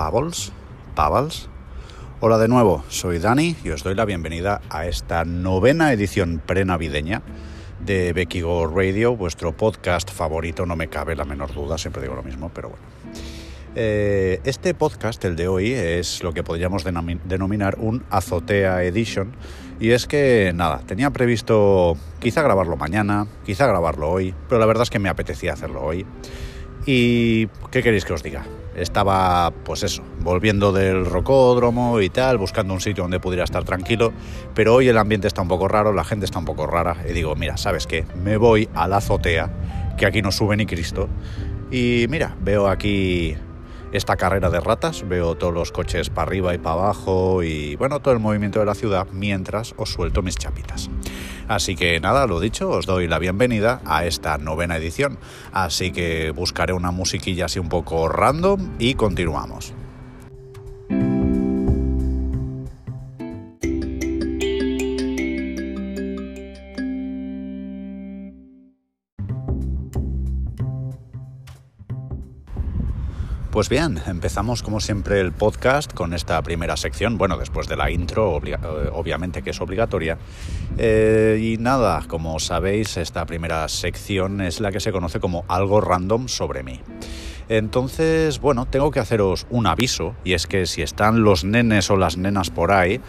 Pavels, Pavels. Hola de nuevo, soy Dani y os doy la bienvenida a esta novena edición prenavideña de Becky Radio, vuestro podcast favorito, no me cabe la menor duda, siempre digo lo mismo, pero bueno. Eh, este podcast, el de hoy, es lo que podríamos denominar un azotea edition. Y es que, nada, tenía previsto quizá grabarlo mañana, quizá grabarlo hoy, pero la verdad es que me apetecía hacerlo hoy. ¿Y qué queréis que os diga? Estaba, pues eso, volviendo del rocódromo y tal, buscando un sitio donde pudiera estar tranquilo, pero hoy el ambiente está un poco raro, la gente está un poco rara, y digo, mira, ¿sabes qué? Me voy a la azotea, que aquí no sube ni Cristo, y mira, veo aquí esta carrera de ratas, veo todos los coches para arriba y para abajo y bueno, todo el movimiento de la ciudad mientras os suelto mis chapitas. Así que nada, lo dicho, os doy la bienvenida a esta novena edición. Así que buscaré una musiquilla así un poco random y continuamos. Pues bien, empezamos como siempre el podcast con esta primera sección, bueno, después de la intro, eh, obviamente que es obligatoria. Eh, y nada, como sabéis, esta primera sección es la que se conoce como algo random sobre mí. Entonces, bueno, tengo que haceros un aviso, y es que si están los nenes o las nenas por ahí,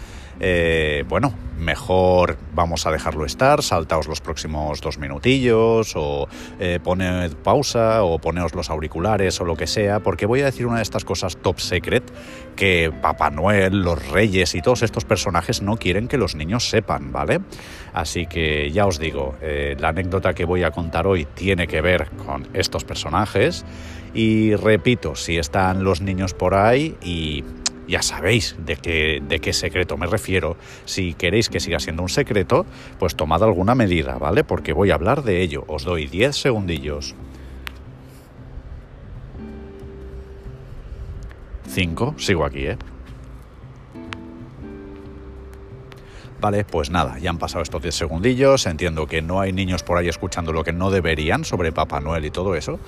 eh, bueno, mejor vamos a dejarlo estar, saltaos los próximos dos minutillos o eh, poned pausa o poneos los auriculares o lo que sea, porque voy a decir una de estas cosas top secret que Papá Noel, los reyes y todos estos personajes no quieren que los niños sepan, ¿vale? Así que ya os digo, eh, la anécdota que voy a contar hoy tiene que ver con estos personajes y repito, si están los niños por ahí y ya sabéis de qué, de qué secreto me refiero. Si queréis que siga siendo un secreto, pues tomad alguna medida, ¿vale? Porque voy a hablar de ello. Os doy 10 segundillos. 5, sigo aquí, ¿eh? Vale, pues nada, ya han pasado estos 10 segundillos, entiendo que no hay niños por ahí escuchando lo que no deberían sobre Papá Noel y todo eso,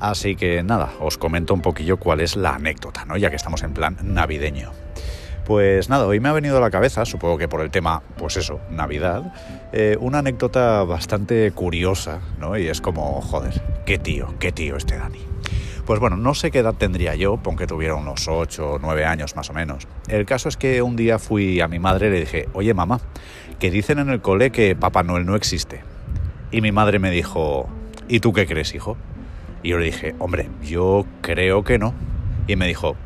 así que nada, os comento un poquillo cuál es la anécdota, ¿no? Ya que estamos en plan navideño. Pues nada, hoy me ha venido a la cabeza, supongo que por el tema, pues eso, Navidad, eh, una anécdota bastante curiosa, ¿no? Y es como, joder, qué tío, qué tío este Dani. Pues bueno, no sé qué edad tendría yo, aunque tuviera unos 8 o 9 años más o menos. El caso es que un día fui a mi madre y le dije, oye mamá, que dicen en el cole que Papá Noel no existe. Y mi madre me dijo, ¿y tú qué crees, hijo? Y yo le dije, hombre, yo creo que no. Y me dijo,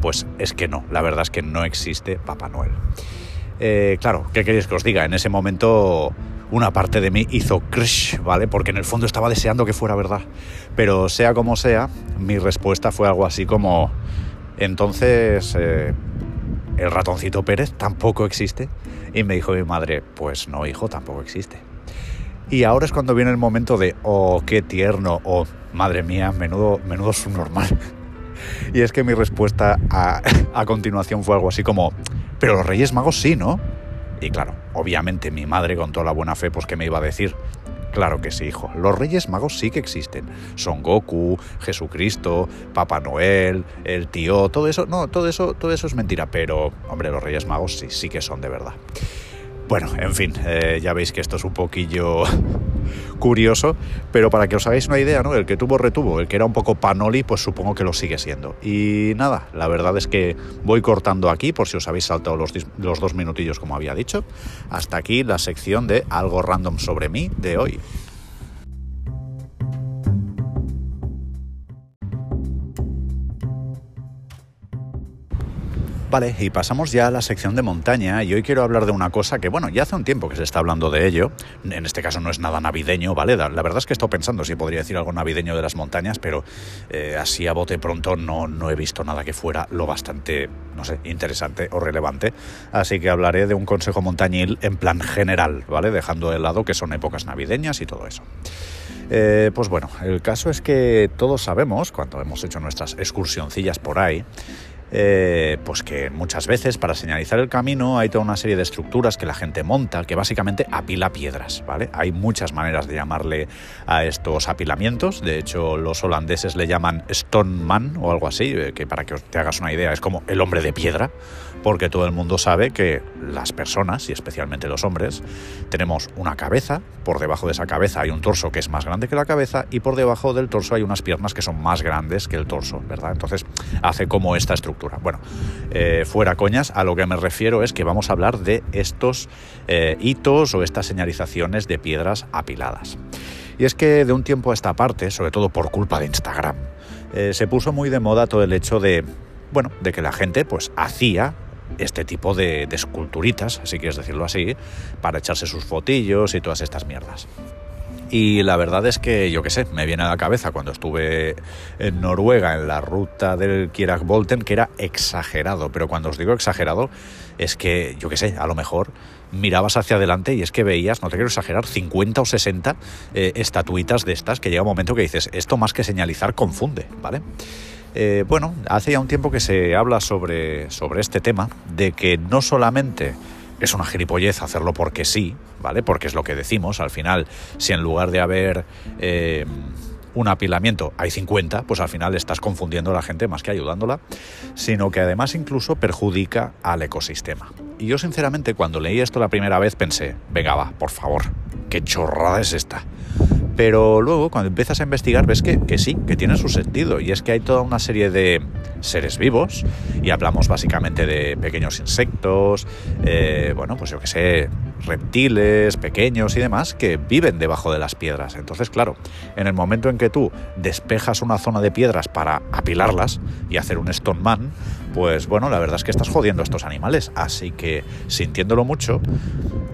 pues es que no, la verdad es que no existe Papá Noel. Eh, claro, ¿qué queréis que os diga? En ese momento una parte de mí hizo crush, ¿vale? Porque en el fondo estaba deseando que fuera verdad. Pero sea como sea, mi respuesta fue algo así como, entonces, eh, ¿el ratoncito Pérez tampoco existe? Y me dijo mi madre, pues no, hijo, tampoco existe. Y ahora es cuando viene el momento de, oh, qué tierno, oh, madre mía, menudo, menudo subnormal. y es que mi respuesta a, a continuación fue algo así como, pero los Reyes Magos sí, ¿no? Y claro, obviamente mi madre con toda la buena fe, pues que me iba a decir, Claro que sí, hijo. Los Reyes Magos sí que existen. Son Goku, Jesucristo, Papá Noel, el tío, todo eso. No, todo eso, todo eso es mentira. Pero, hombre, los Reyes Magos sí, sí que son de verdad. Bueno, en fin, eh, ya veis que esto es un poquillo curioso, pero para que os hagáis una idea, ¿no? El que tuvo retuvo, el que era un poco panoli, pues supongo que lo sigue siendo. Y nada, la verdad es que voy cortando aquí, por si os habéis saltado los, los dos minutillos como había dicho. Hasta aquí la sección de algo random sobre mí de hoy. Vale, y pasamos ya a la sección de montaña y hoy quiero hablar de una cosa que, bueno, ya hace un tiempo que se está hablando de ello. En este caso no es nada navideño, ¿vale? La verdad es que estado pensando si podría decir algo navideño de las montañas, pero eh, así a bote pronto no, no he visto nada que fuera lo bastante, no sé, interesante o relevante. Así que hablaré de un consejo montañil en plan general, ¿vale? Dejando de lado que son épocas navideñas y todo eso. Eh, pues bueno, el caso es que todos sabemos, cuando hemos hecho nuestras excursioncillas por ahí, eh, pues que muchas veces para señalizar el camino hay toda una serie de estructuras que la gente monta, que básicamente apila piedras, ¿vale? Hay muchas maneras de llamarle a estos apilamientos, de hecho los holandeses le llaman Stoneman o algo así, eh, que para que te hagas una idea es como el hombre de piedra, porque todo el mundo sabe que las personas, y especialmente los hombres, tenemos una cabeza, por debajo de esa cabeza hay un torso que es más grande que la cabeza y por debajo del torso hay unas piernas que son más grandes que el torso, ¿verdad? Entonces hace como esta estructura. Bueno, eh, fuera coñas, a lo que me refiero es que vamos a hablar de estos eh, hitos o estas señalizaciones de piedras apiladas. Y es que de un tiempo a esta parte, sobre todo por culpa de Instagram, eh, se puso muy de moda todo el hecho de, bueno, de que la gente pues hacía este tipo de, esculturitas, si quieres decirlo así, para echarse sus fotillos y todas estas mierdas. Y la verdad es que, yo qué sé, me viene a la cabeza cuando estuve en Noruega en la ruta del Kirak Volten que era exagerado. Pero cuando os digo exagerado, es que, yo qué sé, a lo mejor mirabas hacia adelante y es que veías, no te quiero exagerar, 50 o 60 eh, estatuitas de estas que llega un momento que dices, esto más que señalizar confunde, ¿vale? Eh, bueno, hace ya un tiempo que se habla sobre, sobre este tema, de que no solamente es una gilipollez hacerlo porque sí, ¿vale? Porque es lo que decimos, al final, si en lugar de haber eh, un apilamiento hay 50, pues al final estás confundiendo a la gente más que ayudándola, sino que además incluso perjudica al ecosistema. Y yo sinceramente cuando leí esto la primera vez pensé, venga va, por favor, qué chorrada es esta. Pero luego, cuando empiezas a investigar, ves que, sí, que tiene su sentido. Y es que hay toda una serie de seres vivos, y hablamos básicamente de pequeños insectos, eh, bueno, pues yo que sé, reptiles pequeños y demás, que viven debajo de las piedras. Entonces, claro, en el momento en que tú despejas una zona de piedras para apilarlas y hacer un stone man, pues bueno, la verdad es que estás jodiendo a estos animales. Así que, sintiéndolo mucho,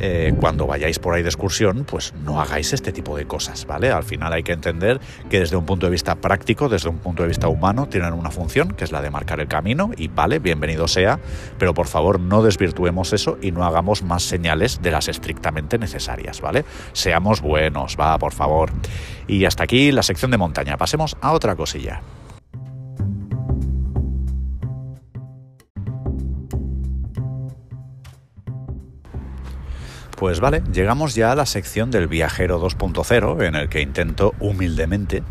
eh, cuando vayáis por ahí de excursión, pues no hagáis este tipo de cosas, ¿vale? Al final hay que entender que desde un punto de vista práctico, desde un punto de vista humano, tienen una función, que es la de marcar el camino, y vale, bienvenido sea, pero por favor no desvirtuemos eso y no hagamos más señales de las estrictamente necesarias, ¿vale? Seamos buenos, va, por favor. Y hasta aquí la sección de montaña. Pasemos a otra cosilla. Pues vale, llegamos ya a la sección del viajero 2.0 en el que intento humildemente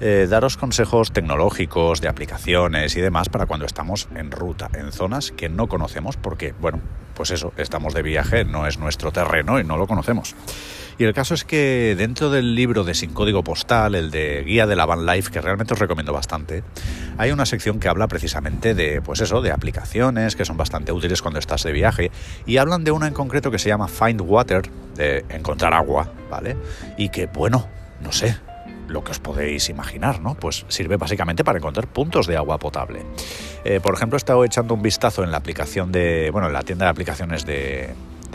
eh, daros consejos tecnológicos, de aplicaciones y demás para cuando estamos en ruta, en zonas que no conocemos porque, bueno, pues eso, estamos de viaje, no es nuestro terreno y no lo conocemos. Y el caso es que dentro del libro de Sin Código Postal, el de Guía de la Van Life, que realmente os recomiendo bastante, hay una sección que habla precisamente de, pues eso, de aplicaciones que son bastante útiles cuando estás de viaje. Y hablan de una en concreto que se llama Find Water, de encontrar agua, ¿vale? Y que, bueno, no sé, lo que os podéis imaginar, ¿no? Pues sirve básicamente para encontrar puntos de agua potable. Eh, por ejemplo, he estado echando un vistazo en la aplicación de, bueno, en la tienda de aplicaciones de,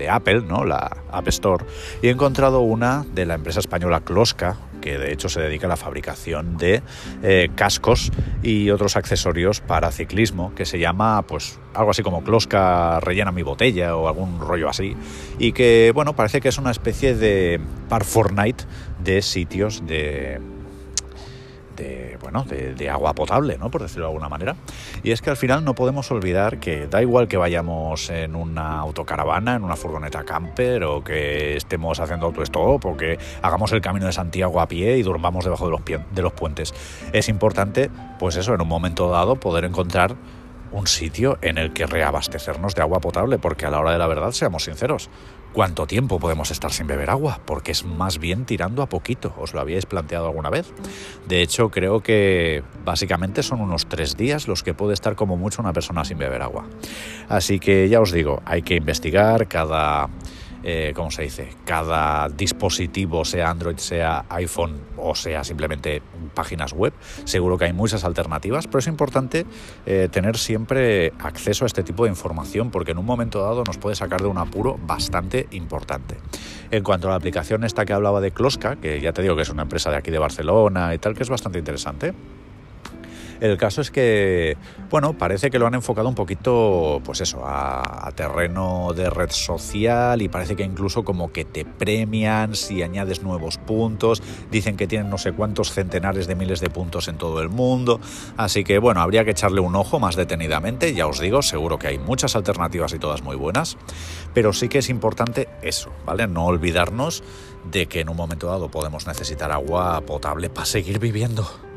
Apple, ¿no? la App Store, y he encontrado una de la empresa española Closca, que de hecho se dedica a la fabricación de eh, cascos y otros accesorios para ciclismo, que se llama pues algo así como Closca rellena mi botella o algún rollo así, y que bueno, parece que es una especie de par Fortnite de sitios de de, bueno, de, agua potable, ¿no? por decirlo de alguna manera. Y es que al final no podemos olvidar que da igual que vayamos en una autocaravana, en una furgoneta camper, o que estemos haciendo autostop, o que hagamos el camino de Santiago a pie y durmamos debajo de los, de los puentes. Es importante, pues eso, en un momento dado, poder encontrar un sitio en el que reabastecernos de agua potable, porque a la hora de la verdad, seamos sinceros, ¿cuánto tiempo podemos estar sin beber agua? Porque es más bien tirando a poquito, ¿os lo habíais planteado alguna vez? De hecho, creo que básicamente son unos tres días los que puede estar como mucho una persona sin beber agua. Así que ya os digo, hay que investigar cada eh, ¿cómo se dice? Cada dispositivo, sea Android, sea iPhone o sea simplemente páginas web, seguro que hay muchas alternativas, pero es importante eh, tener siempre acceso a este tipo de información porque en un momento dado nos puede sacar de un apuro bastante importante. En cuanto a la aplicación esta que hablaba de Closca, que ya te digo que es una empresa de aquí de Barcelona y tal, que es bastante interesante, El caso es que, bueno, parece que lo han enfocado un poquito, pues eso, a, terreno de red social y parece que incluso como que te premian si añades nuevos puntos. Dicen que tienen no sé cuántos centenares de miles de puntos en todo el mundo. Así que, bueno, habría que echarle un ojo más detenidamente. Ya os digo, seguro que hay muchas alternativas y todas muy buenas. Pero sí que es importante eso, ¿vale? No olvidarnos de que en un momento dado podemos necesitar agua potable para seguir viviendo.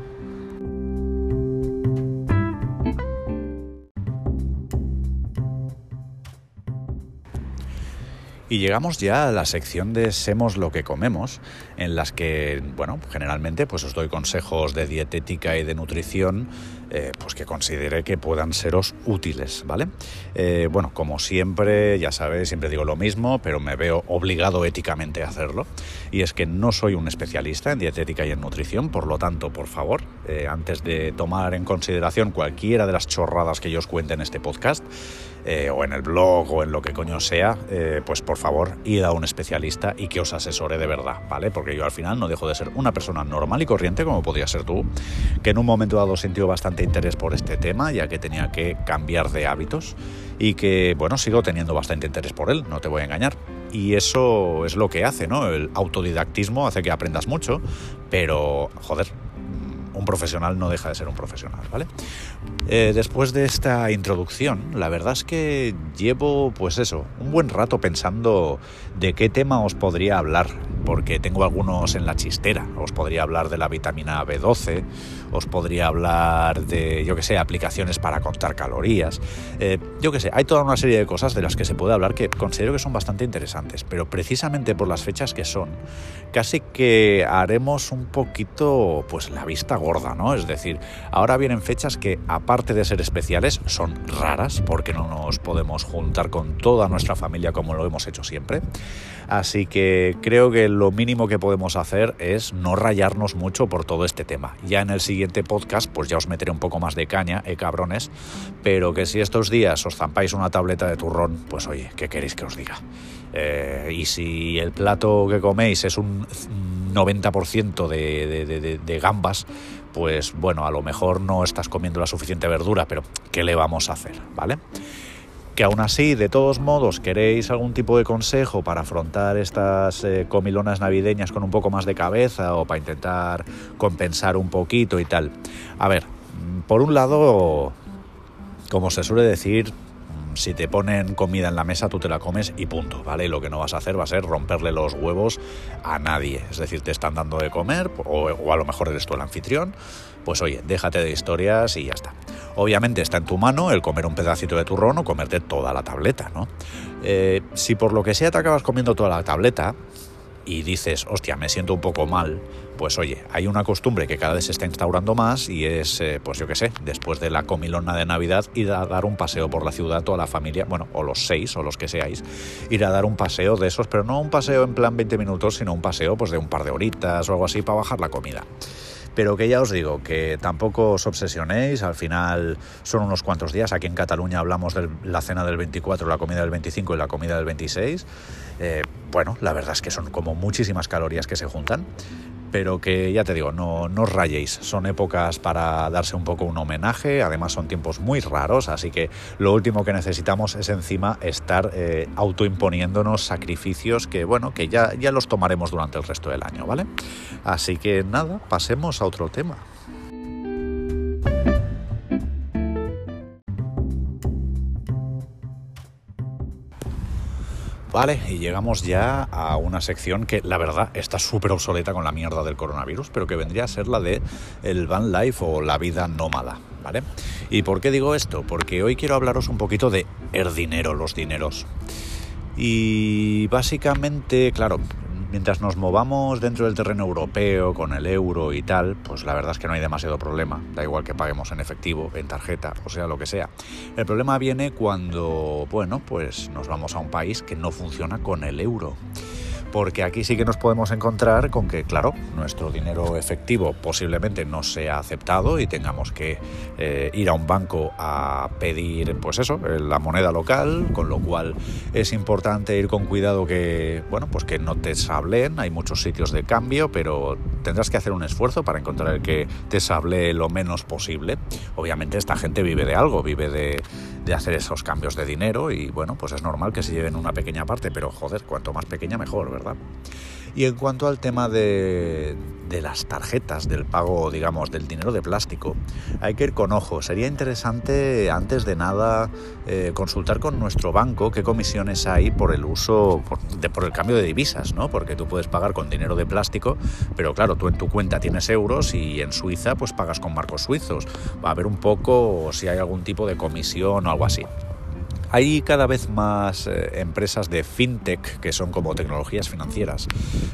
Y llegamos ya a la sección de Semos lo que comemos, en las que, bueno, generalmente pues os doy consejos de dietética y de nutrición eh, pues que considere que puedan seros útiles, ¿vale? Eh, bueno, como siempre, ya sabéis, siempre digo lo mismo, pero me veo obligado éticamente a hacerlo. Y es que no soy un especialista en dietética y en nutrición, por lo tanto, por favor, eh, antes de tomar en consideración cualquiera de las chorradas que yo os cuente en este podcast, o en el blog o en lo que coño sea, pues por favor, id a un especialista y que os asesore de verdad, ¿vale? Porque yo al final no dejo de ser una persona normal y corriente, como podría ser tú, que en un momento dado sintió bastante interés por este tema, ya que tenía que cambiar de hábitos y que, bueno, sigo teniendo bastante interés por él, no te voy a engañar. Y eso es lo que hace, ¿no? El autodidactismo hace que aprendas mucho, pero, joder, un profesional no deja de ser un profesional, ¿vale? Eh, después de esta introducción, la verdad es que llevo, pues eso, un buen rato pensando de qué tema os podría hablar, porque tengo algunos en la chistera. Os podría hablar de la vitamina B12, os podría hablar de, yo que sé, aplicaciones para contar calorías. Eh, yo que sé, hay toda una serie de cosas de las que se puede hablar que considero que son bastante interesantes, pero precisamente por las fechas que son, casi que haremos un poquito, pues la vista ¿no? Es decir, ahora vienen fechas que, aparte de ser especiales, son raras, porque no nos podemos juntar con toda nuestra familia como lo hemos hecho siempre. Así que creo que lo mínimo que podemos hacer es no rayarnos mucho por todo este tema. Ya en el siguiente podcast, pues ya os meteré un poco más de caña, eh, cabrones, pero que si estos días os zampáis una tableta de turrón, pues oye, ¿qué queréis que os diga? Eh, y si el plato que coméis es un 90% de, de, de gambas, pues bueno, a lo mejor no estás comiendo la suficiente verdura, pero ¿qué le vamos a hacer? ¿Vale? que aún así, de todos modos, queréis algún tipo de consejo para afrontar estas eh, comilonas navideñas con un poco más de cabeza o para intentar compensar un poquito y tal. A ver, por un lado, como se suele decir, si te ponen comida en la mesa, tú te la comes y punto, ¿vale? Lo que no vas a hacer va a ser romperle los huevos a nadie. Es decir, te están dando de comer, o, o a lo mejor eres tú el anfitrión, pues oye, déjate de historias y ya está. Obviamente está en tu mano el comer un pedacito de turrón o comerte toda la tableta, ¿no? Eh, si por lo que sea te acabas comiendo toda la tableta y dices, hostia, me siento un poco mal, pues oye, hay una costumbre que cada vez se está instaurando más y es, eh, pues yo qué sé, después de la comilona de Navidad, ir a dar un paseo por la ciudad, toda la familia, bueno, o los seis o los que seáis, ir a dar un paseo de esos, pero no un paseo en plan 20 minutos, sino un paseo pues de un par de horitas o algo así para bajar la comida. Pero que ya os digo que tampoco os obsesionéis, al final son unos cuantos días, aquí en Cataluña hablamos de la cena del 24, la comida del 25 y la comida del 26, eh, bueno, la verdad es que son como muchísimas calorías que se juntan, pero que ya te digo, no, no os rayéis, son épocas para darse un poco un homenaje, además son tiempos muy raros, así que lo último que necesitamos es encima estar eh, autoimponiéndonos sacrificios que, bueno, que ya, ya los tomaremos durante el resto del año, ¿vale? Así que nada, pasemos a otro tema. Vale, y llegamos ya a una sección que la verdad está súper obsoleta con la mierda del coronavirus, pero que vendría a ser la de el van life o la vida nómada, ¿vale? ¿Y por qué digo esto? Porque hoy quiero hablaros un poquito de el dinero, los dineros. Y básicamente, claro, mientras nos movamos dentro del terreno europeo con el euro y tal, pues la verdad es que no hay demasiado problema. Da igual que paguemos en efectivo, en tarjeta, o sea, lo que sea. El problema viene cuando, bueno, pues nos vamos a un país que no funciona con el euro. Porque aquí sí que nos podemos encontrar con que, claro, nuestro dinero efectivo posiblemente no sea aceptado y tengamos que eh, ir a un banco a pedir, pues eso, la moneda local, con lo cual es importante ir con cuidado que, bueno, pues que no te sablen, hay muchos sitios de cambio, pero tendrás que hacer un esfuerzo para encontrar el que te sable lo menos posible. Obviamente esta gente vive de algo, vive de, de hacer esos cambios de dinero y bueno, pues es normal que se lleven una pequeña parte, pero joder, cuanto más pequeña mejor, ¿verdad? Y en cuanto al tema de, las tarjetas, del pago, digamos, del dinero de plástico, hay que ir con ojo. Sería interesante, antes de nada, eh, consultar con nuestro banco qué comisiones hay por el uso, por, por el cambio de divisas, ¿no? Porque tú puedes pagar con dinero de plástico, pero claro, tú en tu cuenta tienes euros y en Suiza pues pagas con marcos suizos. Va a ver un poco si hay algún tipo de comisión o algo así. Hay cada vez más eh, empresas de fintech que son como tecnologías financieras,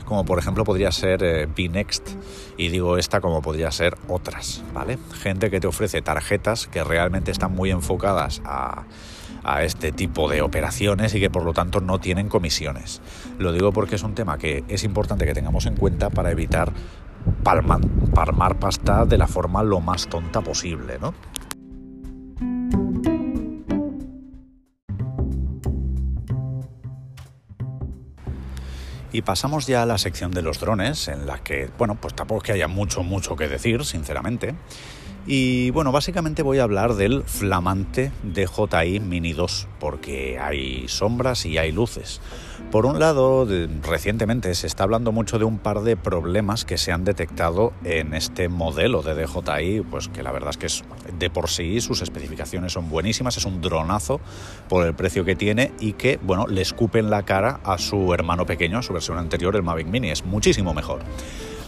como por ejemplo podría ser eh, Bnext y digo esta como podría ser otras, ¿vale? Gente que te ofrece tarjetas que realmente están muy enfocadas a, a este tipo de operaciones y que por lo tanto no tienen comisiones. Lo digo porque es un tema que es importante que tengamos en cuenta para evitar palmar, palmar pasta de la forma lo más tonta posible, ¿no? Y pasamos ya a la sección de los drones, en la que, bueno, pues tampoco es que haya mucho, mucho que decir, sinceramente. Y bueno, básicamente voy a hablar del flamante DJI Mini 2, porque hay sombras y hay luces. Por un lado, recientemente se está hablando mucho de un par de problemas que se han detectado en este modelo de DJI, pues que la verdad es que es de por sí sus especificaciones son buenísimas, es un dronazo por el precio que tiene y que, bueno, le escupen la cara a su hermano pequeño, a su versión anterior, el Mavic Mini, es muchísimo mejor.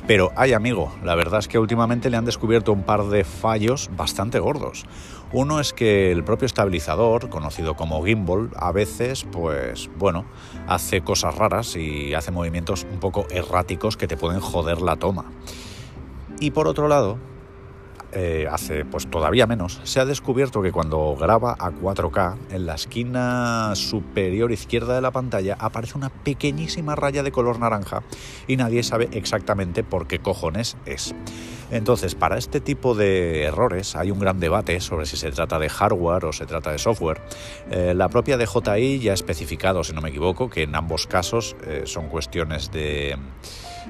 Pero hay amigo, la verdad es que últimamente le han descubierto un par de fallos bastante gordos. Uno es que el propio estabilizador, conocido como gimbal, a veces, pues bueno, hace cosas raras y hace movimientos un poco erráticos que te pueden joder la toma. Y por otro lado, eh, hace pues todavía menos, se ha descubierto que cuando graba a 4K, en la esquina superior izquierda de la pantalla aparece una pequeñísima raya de color naranja y nadie sabe exactamente por qué cojones es. Entonces, para este tipo de errores hay un gran debate sobre si se trata de hardware o se trata de software. Eh, la propia DJI ya ha especificado, si no me equivoco, que en ambos casos eh, son cuestiones de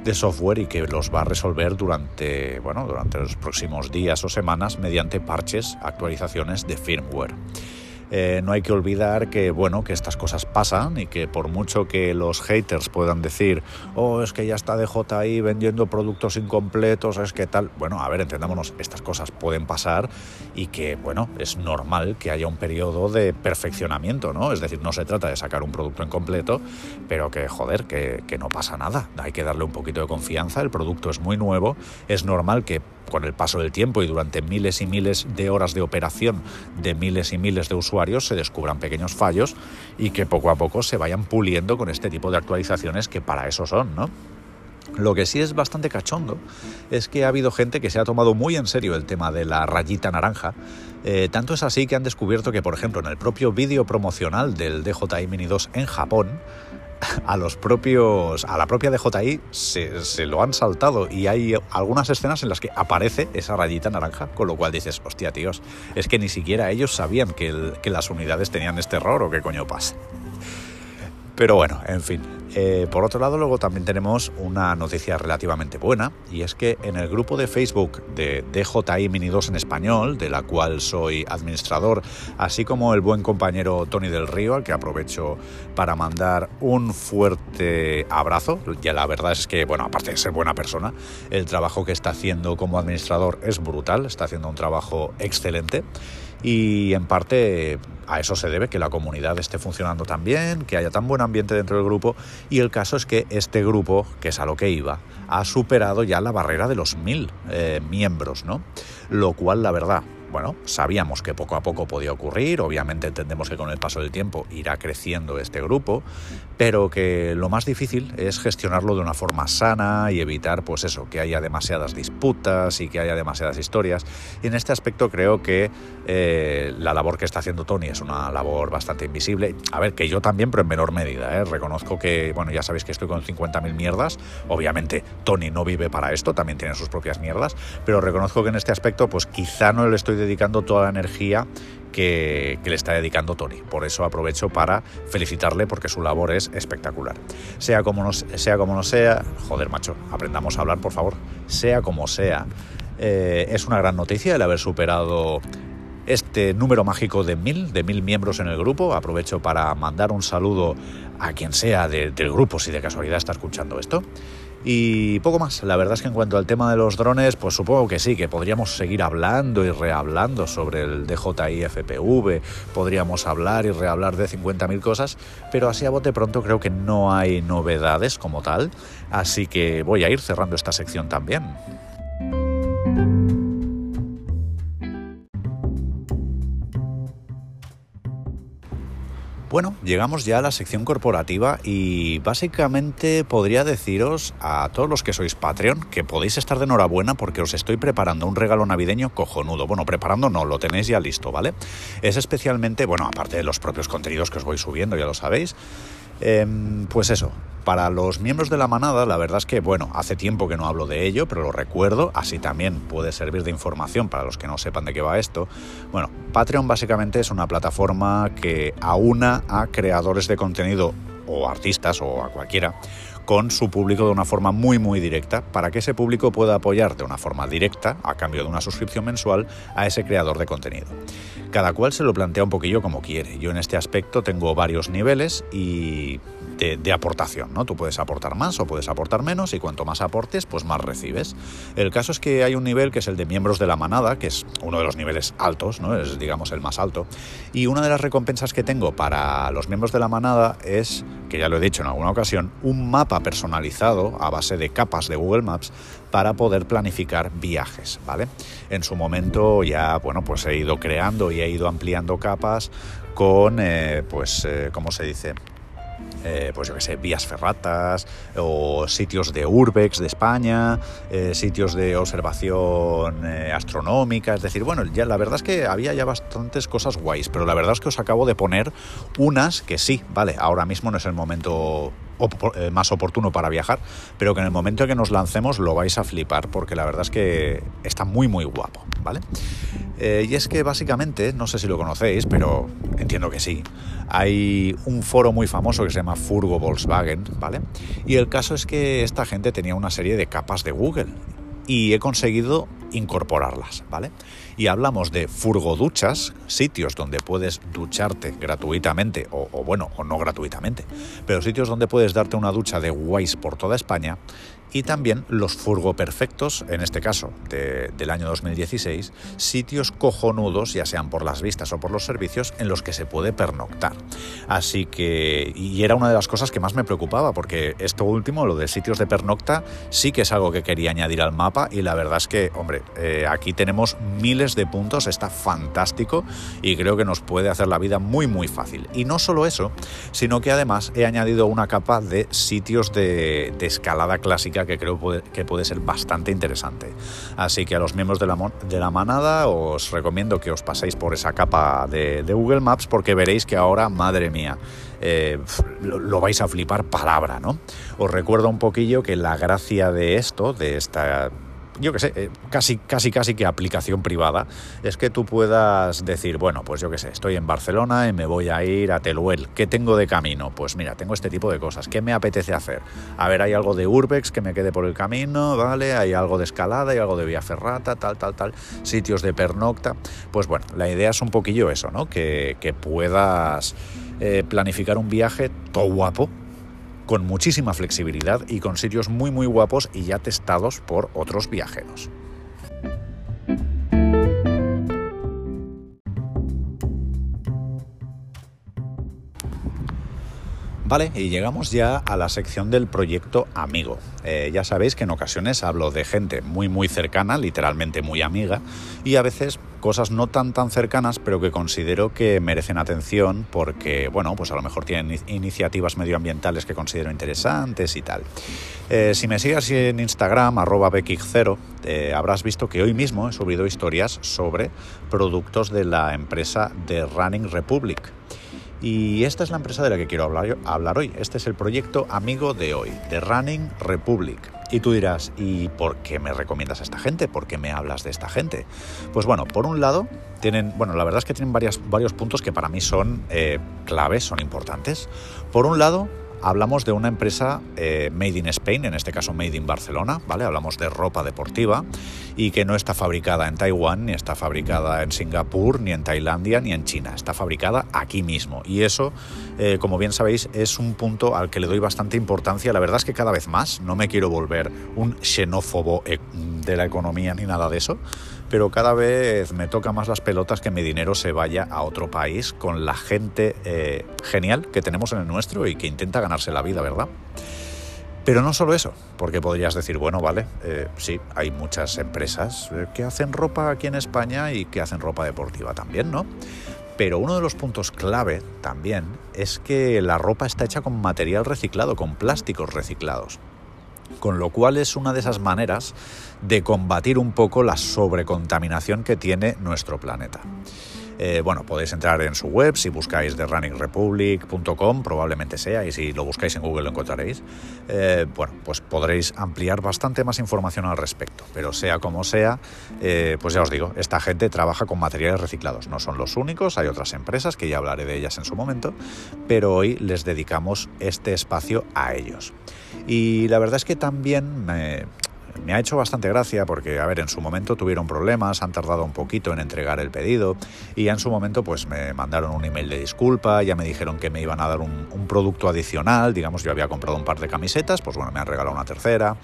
de software y que los va a resolver durante, bueno, durante los próximos días o semanas mediante parches, actualizaciones de firmware. Eh, no hay que olvidar que, bueno, que estas cosas pasan y que por mucho que los haters puedan decir, oh, es que ya está DJI vendiendo productos incompletos, es que tal, bueno, a ver, entendámonos, estas cosas pueden pasar y que, bueno, es normal que haya un periodo de perfeccionamiento, ¿no? Es decir, no se trata de sacar un producto incompleto, pero que, joder, que, que no pasa nada, hay que darle un poquito de confianza, el producto es muy nuevo, es normal que con el paso del tiempo y durante miles y miles de horas de operación de miles y miles de usuarios se descubran pequeños fallos y que poco a poco se vayan puliendo con este tipo de actualizaciones que para eso son, ¿no? Lo que sí es bastante cachondo es que ha habido gente que se ha tomado muy en serio el tema de la rayita naranja. Eh, tanto es así que han descubierto que, por ejemplo, en el propio vídeo promocional del DJI Mini 2 en Japón, a los propios, a la propia DJI se, se, lo han saltado y hay algunas escenas en las que aparece esa rayita naranja, con lo cual dices, hostia tíos, es que ni siquiera ellos sabían que, que las unidades tenían este error o qué coño pasa. Pero bueno, en fin, eh, por otro lado, luego también tenemos una noticia relativamente buena, y es que en el grupo de Facebook de DJI Mini 2 en español, de la cual soy administrador, así como el buen compañero Tony del Río, al que aprovecho para mandar un fuerte abrazo, ya la verdad es que, bueno, aparte de ser buena persona, el trabajo que está haciendo como administrador es brutal, está haciendo un trabajo excelente y en parte a eso se debe que la comunidad esté funcionando tan bien, que haya tan buen ambiente dentro del grupo y el caso es que este grupo, que es a lo que iba, ha superado ya la barrera de los mil eh, miembros, ¿no? Lo cual, la verdad, bueno, sabíamos que poco a poco podía ocurrir, obviamente entendemos que con el paso del tiempo irá creciendo este grupo, pero que lo más difícil es gestionarlo de una forma sana y evitar, pues eso, que haya demasiadas disputas y que haya demasiadas historias. Y en este aspecto creo que eh, la labor que está haciendo Tony es una labor bastante invisible. A ver, que yo también, pero en menor medida, ¿eh? reconozco que, bueno, ya sabéis que estoy con 50.000 mierdas, obviamente Tony no vive para esto, también tiene sus propias mierdas, pero reconozco que en este aspecto, pues quizá no le estoy dedicando toda la energía que, le está dedicando Tony. Por eso aprovecho para felicitarle porque su labor es espectacular. Sea como no sea, como no sea joder macho, aprendamos a hablar por favor, sea como sea. Eh, es una gran noticia el haber superado este número mágico de mil, de mil miembros en el grupo. Aprovecho para mandar un saludo a quien sea del grupo si de casualidad está escuchando esto. Y poco más. La verdad es que en cuanto al tema de los drones, pues supongo que sí, que podríamos seguir hablando y rehablando sobre el DJI FPV, podríamos hablar y rehablar de 50.000 cosas, pero así a bote pronto creo que no hay novedades como tal, así que voy a ir cerrando esta sección también. Bueno, llegamos ya a la sección corporativa y básicamente podría deciros a todos los que sois Patreon que podéis estar de enhorabuena porque os estoy preparando un regalo navideño cojonudo. Bueno, preparando no, lo tenéis ya listo, ¿vale? Es especialmente, bueno, aparte de los propios contenidos que os voy subiendo, ya lo sabéis, Em, pues eso, para los miembros de la manada, la verdad es que, bueno, hace tiempo que no hablo de ello, pero lo recuerdo, así también puede servir de información para los que no sepan de qué va esto. Bueno, Patreon básicamente es una plataforma que aúna a creadores de contenido o artistas o a cualquiera con su público de una forma muy muy directa para que ese público pueda apoyar de una forma directa, a cambio de una suscripción mensual, a ese creador de contenido. Cada cual se lo plantea un poquillo como quiere. Yo en este aspecto tengo varios niveles y de, aportación, ¿no? Tú puedes aportar más o puedes aportar menos y cuanto más aportes, pues más recibes. El caso es que hay un nivel que es el de miembros de la manada, que es uno de los niveles altos, ¿no? Es digamos el más alto. Y una de las recompensas que tengo para los miembros de la manada es, que ya lo he dicho en alguna ocasión, un mapa personalizado a base de capas de Google Maps para poder planificar viajes, ¿vale? En su momento ya, bueno, pues he ido creando y he ido ampliando capas con, eh, pues, eh, ¿cómo se dice? Eh, pues yo que sé, vías ferratas o sitios de urbex de España, eh, sitios de observación astronómica, es decir, bueno, ya la verdad es que había ya bastantes cosas guays, pero la verdad es que os acabo de poner unas que sí, vale, ahora mismo no es el momento más oportuno para viajar, pero que en el momento en que nos lancemos lo vais a flipar porque la verdad es que está muy muy guapo, ¿vale? y es que básicamente, no sé si lo conocéis, pero entiendo que sí, hay un foro muy famoso que se llama Furgo Volkswagen, ¿vale? Y el caso es que esta gente tenía una serie de capas de Google y he conseguido incorporarlas, ¿vale? Y hablamos de furgoduchas, sitios donde puedes ducharte gratuitamente, o, o, bueno, o no gratuitamente, pero sitios donde puedes darte una ducha de guays por toda España, y también los furgo perfectos, en este caso del año 2016, sitios cojonudos, ya sean por las vistas o por los servicios, en los que se puede pernoctar. Así que, y era una de las cosas que más me preocupaba, porque esto último, lo de sitios de pernocta, sí que es algo que quería añadir al mapa y la verdad es que, hombre, eh, aquí tenemos miles de puntos, está fantástico y creo que nos puede hacer la vida muy muy fácil. Y no solo eso, sino que además he añadido una capa de sitios de escalada clásica que creo que puede ser bastante interesante. Así que a los miembros de la, de la manada os recomiendo que os paséis por esa capa de, Google Maps porque veréis que ahora, madre mía, eh, lo, vais a flipar palabra, ¿no? Os recuerdo un poquillo que la gracia de esto, de esta yo qué sé, eh, casi, casi, casi que aplicación privada, es que tú puedas decir, bueno, pues yo qué sé, estoy en Barcelona y me voy a ir a Teluel. ¿Qué tengo de camino? Pues mira, tengo este tipo de cosas. ¿Qué me apetece hacer? A ver, hay algo de Urbex que me quede por el camino, ¿vale? Hay algo de escalada, hay algo de vía ferrata, tal, tal, tal, sitios de pernocta. Pues bueno, la idea es un poquillo eso, ¿no? Que, puedas eh, planificar un viaje todo guapo, con muchísima flexibilidad y con sitios muy muy guapos y ya testados por otros viajeros. Vale, y llegamos ya a la sección del proyecto amigo. Eh, ya sabéis que en ocasiones hablo de gente muy muy cercana, literalmente muy amiga, y a veces cosas no tan tan cercanas, pero que considero que merecen atención porque, bueno, pues a lo mejor tienen iniciativas medioambientales que considero interesantes y tal. Eh, si me sigues en Instagram, arroba bekic0, eh, habrás visto que hoy mismo he subido historias sobre productos de la empresa de Running Republic. Y esta es la empresa de la que quiero hablar, hablar, hoy. Este es el proyecto amigo de hoy, de Running Republic. Y tú dirás, ¿y por qué me recomiendas a esta gente? ¿Por qué me hablas de esta gente? Pues bueno, por un lado, tienen, bueno, la verdad es que tienen varias, varios puntos que para mí son eh, claves, son importantes. Por un lado, hablamos de una empresa eh, made in Spain, en este caso made in Barcelona, ¿vale? Hablamos de ropa deportiva y que no está fabricada en Taiwán, ni está fabricada en Singapur, ni en Tailandia, ni en China. Está fabricada aquí mismo. Y eso, eh, como bien sabéis, es un punto al que le doy bastante importancia. La verdad es que cada vez más no me quiero volver un xenófobo eh, de la economía ni nada de eso pero cada vez me toca más las pelotas que mi dinero se vaya a otro país con la gente eh, genial que tenemos en el nuestro y que intenta ganarse la vida, ¿verdad? Pero no solo eso, porque podrías decir, bueno, vale, eh, sí, hay muchas empresas eh, que hacen ropa aquí en España y que hacen ropa deportiva también, ¿no? Pero uno de los puntos clave también es que la ropa está hecha con material reciclado, con plásticos reciclados con lo cual es una de esas maneras de combatir un poco la sobrecontaminación que tiene nuestro planeta. Eh, bueno, podéis entrar en su web, si buscáis TheRunningRepublic.com, probablemente sea, y si lo buscáis en Google lo encontraréis. Eh, bueno, pues podréis ampliar bastante más información al respecto. Pero sea como sea, eh, pues ya os digo, esta gente trabaja con materiales reciclados. No son los únicos, hay otras empresas que ya hablaré de ellas en su momento, pero hoy les dedicamos este espacio a ellos. Y la verdad es que también me, ha hecho bastante gracia porque, a ver, en su momento tuvieron problemas, han tardado un poquito en entregar el pedido y en su momento pues me mandaron un email de disculpa, ya me dijeron que me iban a dar un, producto adicional, digamos, yo había comprado un par de camisetas, pues bueno, me han regalado una tercera.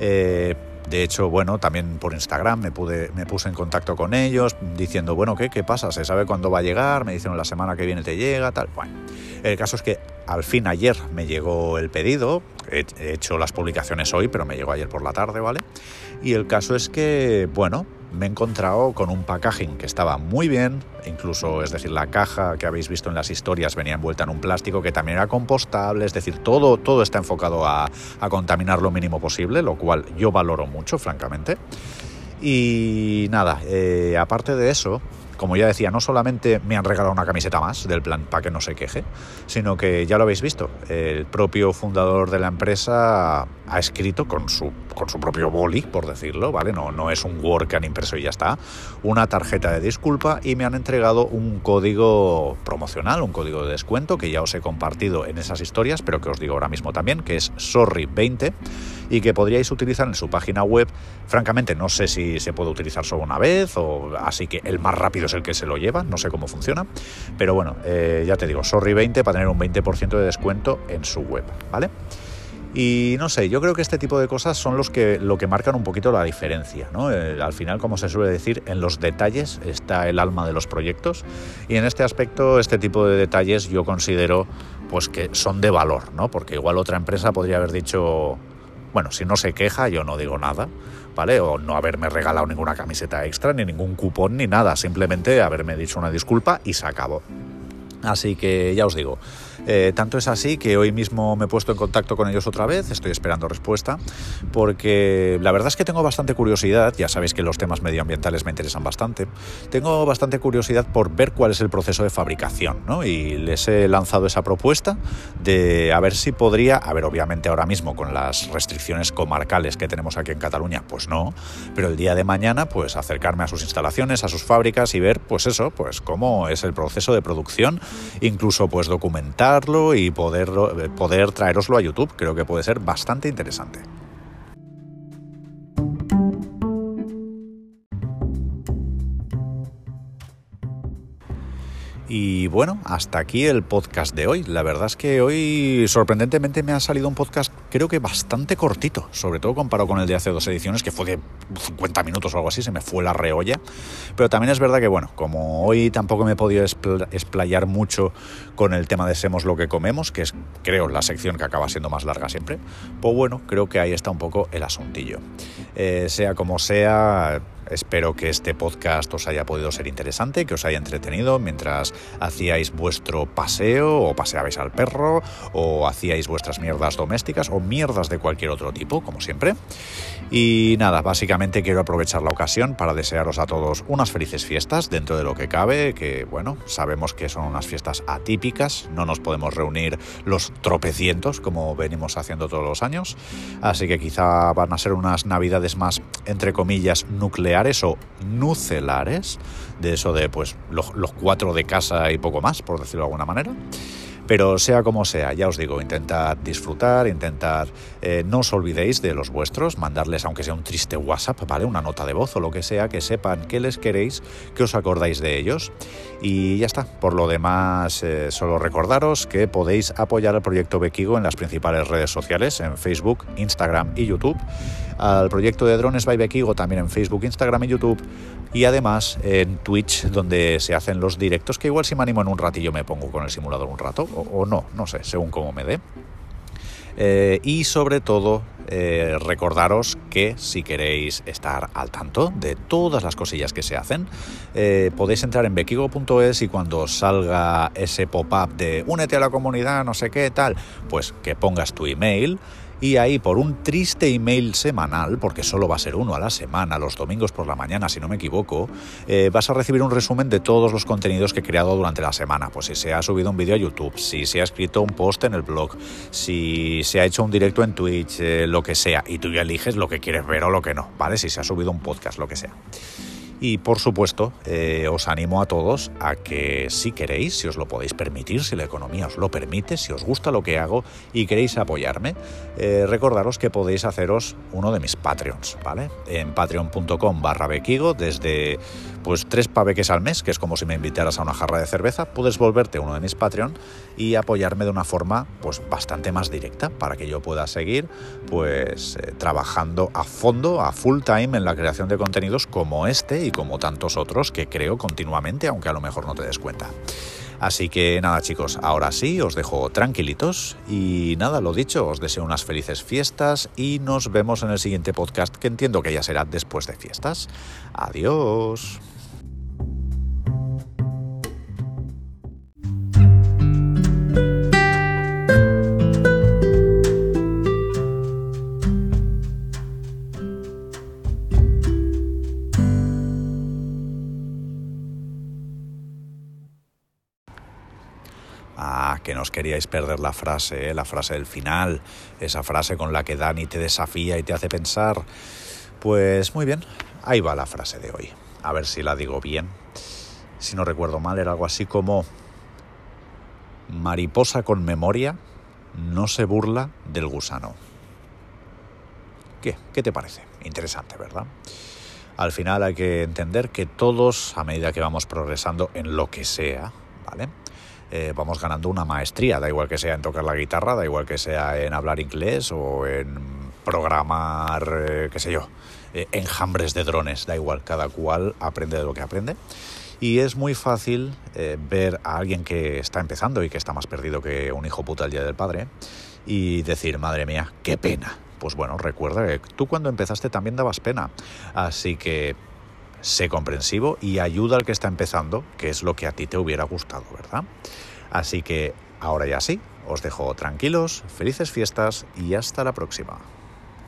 Eh, de hecho, bueno, también por Instagram me, puse en contacto con ellos diciendo, bueno, ¿qué, ¿qué pasa? ¿Se sabe cuándo va a llegar? Me dijeron la semana que viene te llega, tal. Bueno, el caso es que al fin ayer me llegó el pedido, he hecho las publicaciones hoy, pero me llegó ayer por la tarde, ¿vale? Y el caso es que, bueno, me he encontrado con un packaging que estaba muy bien, incluso, es decir, la caja que habéis visto en las historias venía envuelta en un plástico que también era compostable, es decir, todo, todo está enfocado a, contaminar lo mínimo posible, lo cual yo valoro mucho, francamente. Y nada, eh, aparte de eso, como ya decía, no solamente me han regalado una camiseta más del plan para que no se queje, sino que ya lo habéis visto, el propio fundador de la empresa ha escrito con su, con su propio boli, por decirlo, ¿vale? No, no es un Word que han impreso y ya está, una tarjeta de disculpa y me han entregado un código promocional, un código de descuento que ya os he compartido en esas historias, pero que os digo ahora mismo también, que es Sorry20 y que podríais utilizar en su página web. Francamente, no sé si se puede utilizar solo una vez, o así que el más rápido es el que se lo lleva, no sé cómo funciona, pero bueno, eh, ya te digo, Sorry20 para tener un 20% de descuento en su web, ¿vale? Y no sé, yo creo que este tipo de cosas son los que, lo que marcan un poquito la diferencia. ¿no? Eh, al final, como se suele decir, en los detalles está el alma de los proyectos y en este aspecto, este tipo de detalles yo considero pues que son de valor, ¿no? porque igual otra empresa podría haber dicho, bueno, si no se queja, yo no digo nada, O no haberme regalado ninguna camiseta extra, ni ningún cupón, ni nada, simplemente haberme dicho una disculpa y se acabó. Así que ya os digo, eh, tanto es así que hoy mismo me he puesto en contacto con ellos otra vez, estoy esperando respuesta, porque la verdad es que tengo bastante curiosidad, ya sabéis que los temas medioambientales me interesan bastante, tengo bastante curiosidad por ver cuál es el proceso de fabricación, ¿no? Y les he lanzado esa propuesta de a ver si podría, a ver, obviamente ahora mismo con las restricciones comarcales que tenemos aquí en Cataluña, pues no, pero el día de mañana, pues acercarme a sus instalaciones, a sus fábricas y ver, pues eso, pues cómo es el proceso de producción, incluso pues documentar y poder, poder traeroslo a YouTube. Creo que puede ser bastante interesante. Y bueno, hasta aquí el podcast de hoy. La verdad es que hoy sorprendentemente me ha salido un podcast creo que bastante cortito, sobre todo comparado con el de hace dos ediciones, que fue de 50 minutos o algo así, se me fue la reolla. Pero también es verdad que, bueno, como hoy tampoco me he podido explayar mucho con el tema de Semos lo que comemos, que es, creo, la sección que acaba siendo más larga siempre, pues bueno, creo que ahí está un poco el asuntillo. Eh, sea como sea, Espero que este podcast os haya podido ser interesante, que os haya entretenido mientras hacíais vuestro paseo o paseabais al perro o hacíais vuestras mierdas domésticas o mierdas de cualquier otro tipo, como siempre. Y nada, básicamente quiero aprovechar la ocasión para desearos a todos unas felices fiestas dentro de lo que cabe, que bueno, sabemos que son unas fiestas atípicas, no nos podemos reunir los tropecientos como venimos haciendo todos los años, así que quizá van a ser unas navidades más, entre comillas, nucleares o nucelares, de eso de pues los, los cuatro de casa y poco más, por decirlo de alguna manera. Pero sea como sea, ya os digo, intentad disfrutar, intentad, eh, no os olvidéis de los vuestros, mandarles aunque sea un triste WhatsApp, ¿vale? Una nota de voz o lo que sea, que sepan que les queréis, que os acordáis de ellos. Y ya está. Por lo demás, eh, solo recordaros que podéis apoyar al proyecto Bequigo en las principales redes sociales, en Facebook, Instagram y YouTube. Al proyecto de Drones by Bequigo también en Facebook, Instagram y YouTube. Y además en Twitch, donde se hacen los directos, que igual si me animo en un ratillo me pongo con el simulador un rato o, no, no sé, según cómo me dé. Eh, y sobre todo, eh, recordaros que si queréis estar al tanto de todas las cosillas que se hacen, eh, podéis entrar en bequigo.es y cuando salga ese pop-up de únete a la comunidad, no sé qué, tal, pues que pongas tu email y ahí por un triste email semanal, porque solo va a ser uno a la semana, los domingos por la mañana, si no me equivoco, eh, vas a recibir un resumen de todos los contenidos que he creado durante la semana. Pues si se ha subido un vídeo a YouTube, si se ha escrito un post en el blog, si se ha hecho un directo en Twitch, eh, lo que sea, y tú ya eliges lo que quieres ver o lo que no, ¿vale? Si se ha subido un podcast, lo que sea. Y por supuesto, eh, os animo a todos a que si queréis, si os lo podéis permitir, si la economía os lo permite, si os gusta lo que hago y queréis apoyarme, eh, recordaros que podéis haceros uno de mis Patreons, ¿vale? En patreon.com barra bequigo, desde pues tres paveques al mes, que es como si me invitaras a una jarra de cerveza, puedes volverte uno de mis Patreon y apoyarme de una forma pues bastante más directa para que yo pueda seguir pues eh, trabajando a fondo, a full time en la creación de contenidos como este como tantos otros que creo continuamente, aunque a lo mejor no te des cuenta. Así que nada chicos, ahora sí, os dejo tranquilitos y nada, lo dicho, os deseo unas felices fiestas y nos vemos en el siguiente podcast que entiendo que ya será después de fiestas. Adiós. Os queríais perder la frase, ¿eh? la frase del final, esa frase con la que Dani te desafía y te hace pensar. Pues muy bien, ahí va la frase de hoy. A ver si la digo bien. Si no recuerdo mal, era algo así como mariposa con memoria no se burla del gusano. ¿Qué? ¿Qué te parece? Interesante, ¿verdad? Al final hay que entender que todos, a medida que vamos progresando en lo que sea, ¿vale? Eh, vamos ganando una maestría, da igual que sea en tocar la guitarra, da igual que sea en hablar inglés o en programar, eh, qué sé yo, eh, enjambres de drones, da igual, cada cual aprende de lo que aprende. Y es muy fácil ver a alguien que está empezando y que está más perdido que un hijo puta el día del padre y decir, madre mía, qué pena. Pues bueno, recuerda que tú cuando empezaste también dabas pena. Así que sé comprensivo y ayuda al que está empezando, que es lo que a ti te hubiera gustado, ¿verdad? Así que ahora ya sí, os dejo tranquilos, felices fiestas y hasta la próxima.